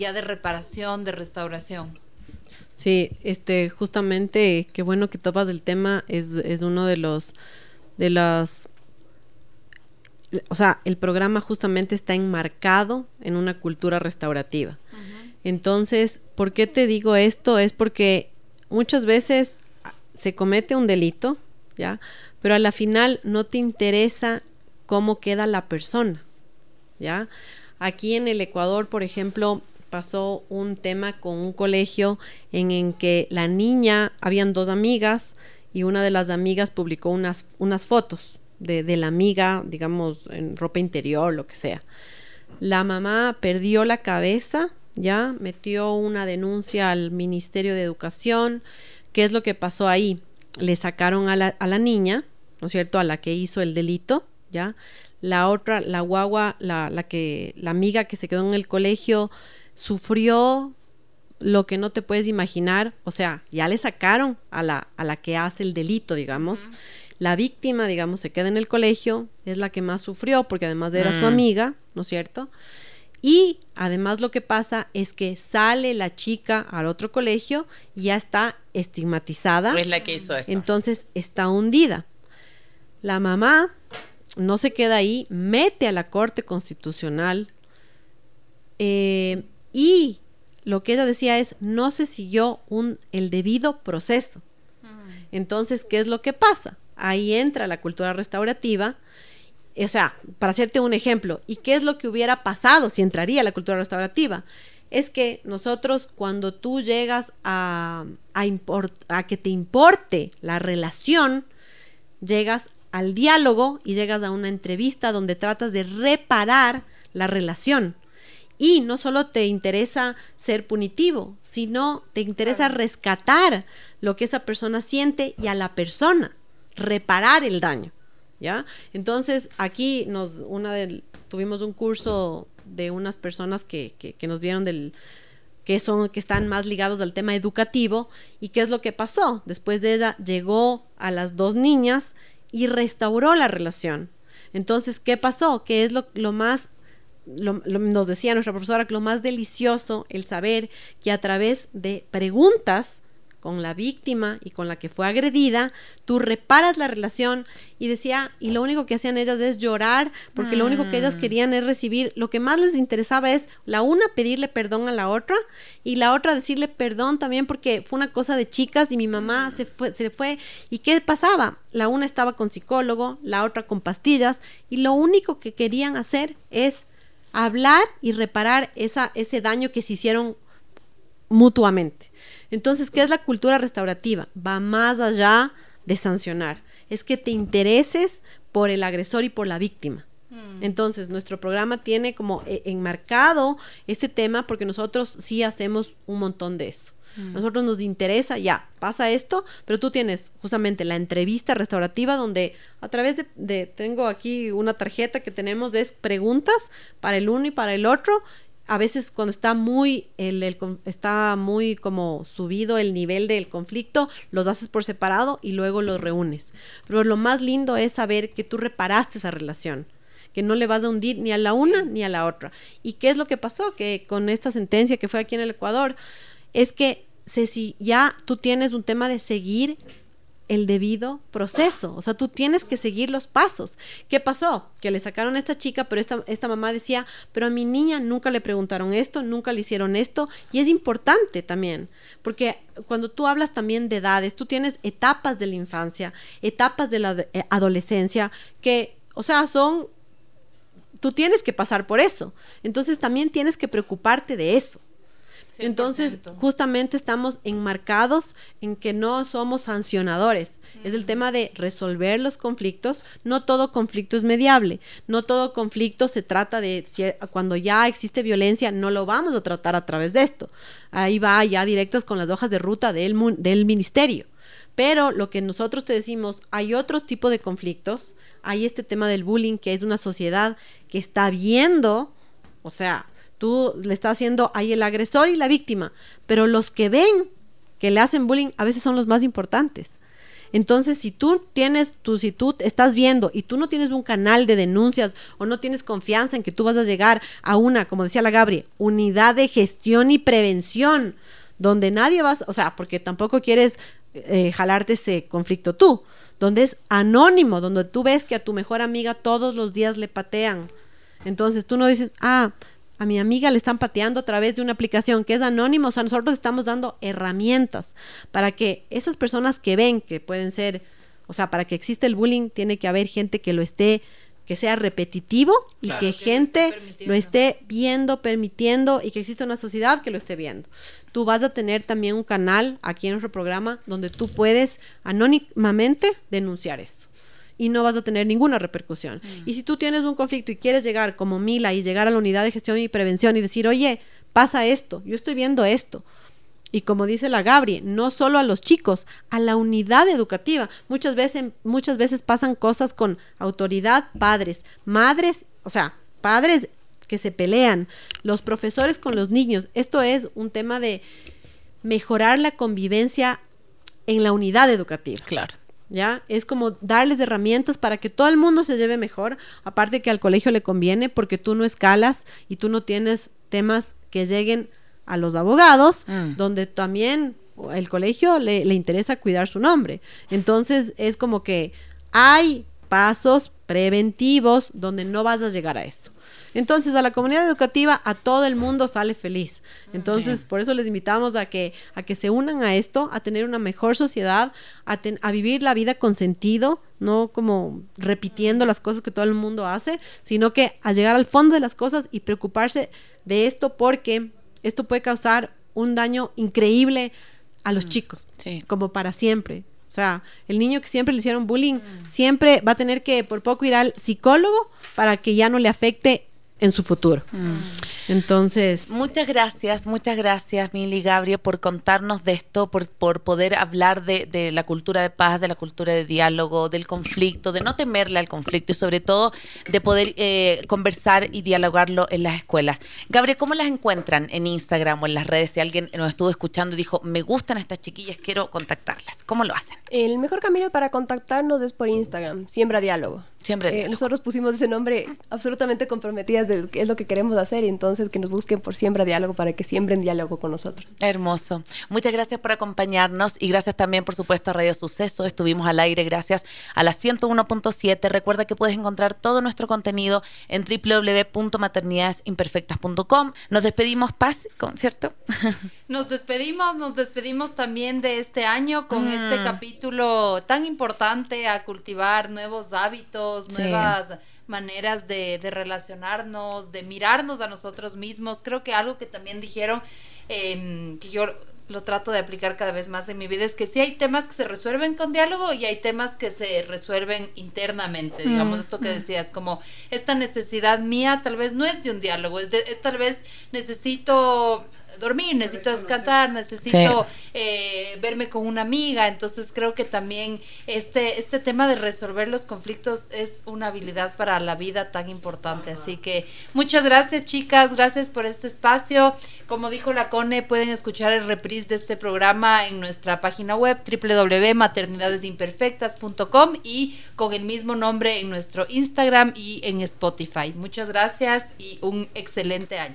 ya de reparación, de restauración. Sí, este, justamente, qué bueno que topas el tema, es, es uno de los, de las, o sea, el programa justamente está enmarcado en una cultura restaurativa. Entonces, ¿por qué te digo esto? Es porque muchas veces se comete un delito, ¿ya? Pero a la final no te interesa cómo queda la persona, ¿ya? Aquí en el Ecuador, por ejemplo, pasó un tema con un colegio en, en que la niña, habían dos amigas y una de las amigas publicó unas, unas fotos de, de la amiga, digamos, en ropa interior, lo que sea. La mamá perdió la cabeza, ya metió una denuncia al Ministerio de Educación. ¿Qué es lo que pasó ahí? Le sacaron a la, a la niña, ¿no es cierto?, a la que hizo el delito, ¿ya? La otra, la guagua, la, la que, la amiga que se quedó en el colegio, sufrió lo que no te puedes imaginar, o sea, ya le sacaron a la, a la que hace el delito, digamos. La víctima, digamos, se queda en el colegio, es la que más sufrió porque además era su mm. amiga, ¿no es cierto? Y además lo que pasa es que sale la chica al otro colegio y ya está estigmatizada. Es la que hizo eso. Entonces está hundida. La mamá no se queda ahí, mete a la Corte Constitucional eh, y lo que ella decía es, no se siguió un, el debido proceso. Entonces, ¿qué es lo que pasa? Ahí entra la cultura restaurativa. O sea, para hacerte un ejemplo, ¿y qué es lo que hubiera pasado si entraría la cultura restaurativa? Es que nosotros cuando tú llegas a, a, a que te importe la relación, llegas al diálogo y llegas a una entrevista donde tratas de reparar la relación. Y no solo te interesa ser punitivo, sino te interesa rescatar lo que esa persona siente y a la persona, reparar el daño. ¿Ya? Entonces, aquí nos, una del, tuvimos un curso de unas personas que, que, nos dieron del, que son, que están más ligados al tema educativo. ¿Y qué es lo que pasó? Después de ella llegó a las dos niñas y restauró la relación. Entonces, ¿qué pasó? Que es lo, lo más nos decía nuestra profesora que lo más delicioso, el saber que a través de preguntas con la víctima y con la que fue agredida, tú reparas la relación y decía, y lo único que hacían ellas es llorar, porque lo único que ellas mm. querían es recibir, lo que más les interesaba es la una pedirle perdón a la otra y la otra decirle perdón también porque fue una cosa de chicas y mi mamá se fue, se fue. ¿Y qué pasaba? La una estaba con psicólogo, la otra con pastillas y lo único que querían hacer es hablar y reparar esa, ese daño que se hicieron mutuamente. Entonces, ¿qué es la cultura restaurativa? Va más allá de sancionar. Es que te intereses por el agresor y por la víctima. Mm. Entonces, nuestro programa tiene como eh, enmarcado este tema porque nosotros sí hacemos un montón de eso. Mm. Nosotros nos interesa, ya, pasa esto, pero tú tienes justamente la entrevista restaurativa donde a través de, tengo aquí una tarjeta que tenemos de preguntas para el uno y para el otro. A veces cuando está muy, el, está muy como subido el nivel del conflicto, los haces por separado y luego los reúnes. Pero lo más lindo es saber que tú reparaste esa relación que no le vas a hundir ni a la una ni a la otra. ¿Y qué es lo que pasó? Que con esta sentencia que fue aquí en el Ecuador, es que si ya tú tienes un tema de seguir el debido proceso. O sea, tú tienes que seguir los pasos. ¿Qué pasó? Que le sacaron a esta chica, pero esta, esta mamá decía, pero a mi niña nunca le preguntaron esto, nunca le hicieron esto. Y es importante también, porque cuando tú hablas también de edades, tú tienes etapas de la infancia, etapas de la eh, adolescencia, que, o sea, son, tú tienes que pasar por eso. Entonces también tienes que preocuparte de eso. Entonces, justamente estamos enmarcados en que no somos sancionadores. Es el tema de resolver los conflictos. No todo conflicto es mediable. No todo conflicto se trata de cuando ya existe violencia, no lo vamos a tratar a través de esto. Ahí va ya directas con las hojas de ruta del, del ministerio. Pero lo que nosotros te decimos, hay otro tipo de conflictos. Hay este tema del bullying, que es una sociedad que está viendo, o sea, Tú le estás haciendo ahí el agresor y la víctima, pero los que ven que le hacen bullying a veces son los más importantes. Entonces, si tú tienes tu, si tú estás viendo y tú no tienes un canal de denuncias o no tienes confianza en que tú vas a llegar a una, como decía la Gabri, unidad de gestión y prevención, donde nadie va, o sea, porque tampoco quieres eh, jalarte ese conflicto tú, donde es anónimo, donde tú ves que a tu mejor amiga todos los días le patean. Entonces tú no dices, ah, a mi amiga le están pateando a través de una aplicación que es anónima, o sea, nosotros estamos dando herramientas para que esas personas que ven que pueden ser, o sea, para que exista el bullying, tiene que haber gente que lo esté que sea repetitivo y que gente lo esté viendo, permitiendo y que exista una sociedad que lo esté viendo. Tú vas a tener también un canal aquí en nuestro programa donde tú puedes anónimamente denunciar eso y no vas a tener ninguna repercusión. Mm. Y si tú tienes un conflicto y quieres llegar como Mila y llegar a la unidad de gestión y prevención y decir, oye, pasa esto, yo estoy viendo esto. Y como dice la Gabri, no solo a los chicos, a la unidad educativa. Muchas veces, muchas veces pasan cosas con autoridad, padres, madres, o sea, padres que se pelean, los profesores con los niños. Esto es un tema de mejorar la convivencia en la unidad educativa. Claro. ¿Ya? Es como darles herramientas para que todo el mundo se lleve mejor, aparte que al colegio le conviene porque tú no escalas y tú no tienes temas que lleguen a los abogados, mm. donde también el colegio le, le, interesa cuidar su nombre. Entonces es como que hay pasos preventivos donde no vas a llegar a eso. Entonces, a la comunidad educativa, a todo el mundo sale feliz. Entonces, por eso les invitamos a que, a que se unan a esto, a tener una mejor sociedad, a, a vivir la vida con sentido, no como repitiendo las cosas que todo el mundo hace, sino que a llegar al fondo de las cosas y preocuparse de esto porque esto puede causar un daño increíble a los chicos, como para siempre. O sea, el niño que siempre le hicieron bullying, siempre va a tener que por poco ir al psicólogo para que ya no le afecte en su futuro. Mm. Entonces. Muchas gracias, muchas gracias, Mili Gabriel, por contarnos de esto, por, por poder hablar de, la cultura de paz, de la cultura de diálogo, del conflicto, de no temerle al conflicto y sobre todo de poder eh, conversar y dialogarlo en las escuelas. Gabriel, ¿cómo las encuentran en Instagram o en las redes? Si alguien nos estuvo escuchando y dijo, me gustan estas chiquillas, quiero contactarlas. ¿Cómo lo hacen? El mejor camino para contactarnos es por Instagram, Siembra Diálogo. Siempre. Eh, nosotros pusimos ese nombre absolutamente comprometidas de qué es lo que queremos hacer y entonces que nos busquen por Siembra Diálogo para que siembren diálogo con nosotros. Hermoso. Muchas gracias por acompañarnos y gracias también, por supuesto, a Radio Suceso. Estuvimos al aire gracias a la 101.7. Recuerda que puedes encontrar todo nuestro contenido en www.maternidadesimperfectas.com. Nos despedimos, Paz, ¿cierto? *laughs* Nos despedimos, nos despedimos también de este año con este mm. capítulo tan importante a cultivar nuevos hábitos, nuevas maneras de, relacionarnos, de mirarnos a nosotros mismos. Creo que algo que también dijeron, em, que yo lo trato de aplicar cada vez más en mi vida, es que sí hay temas que se resuelven con diálogo y hay temas que se resuelven internamente, digamos, mm, esto que mm. decías, como esta necesidad mía tal vez no es de un diálogo, es, de, es tal vez necesito dormir, necesito descansar, necesito eh, verme con una amiga. Entonces creo que también este, este tema de resolver los conflictos es una habilidad para la vida tan importante. Así que muchas gracias chicas, gracias por este espacio. Como dijo la Cone, pueden escuchar el reprise de este programa en nuestra página web www.maternidadesimperfectas.com y con el mismo nombre en nuestro Instagram y en Spotify. Muchas gracias y un excelente año.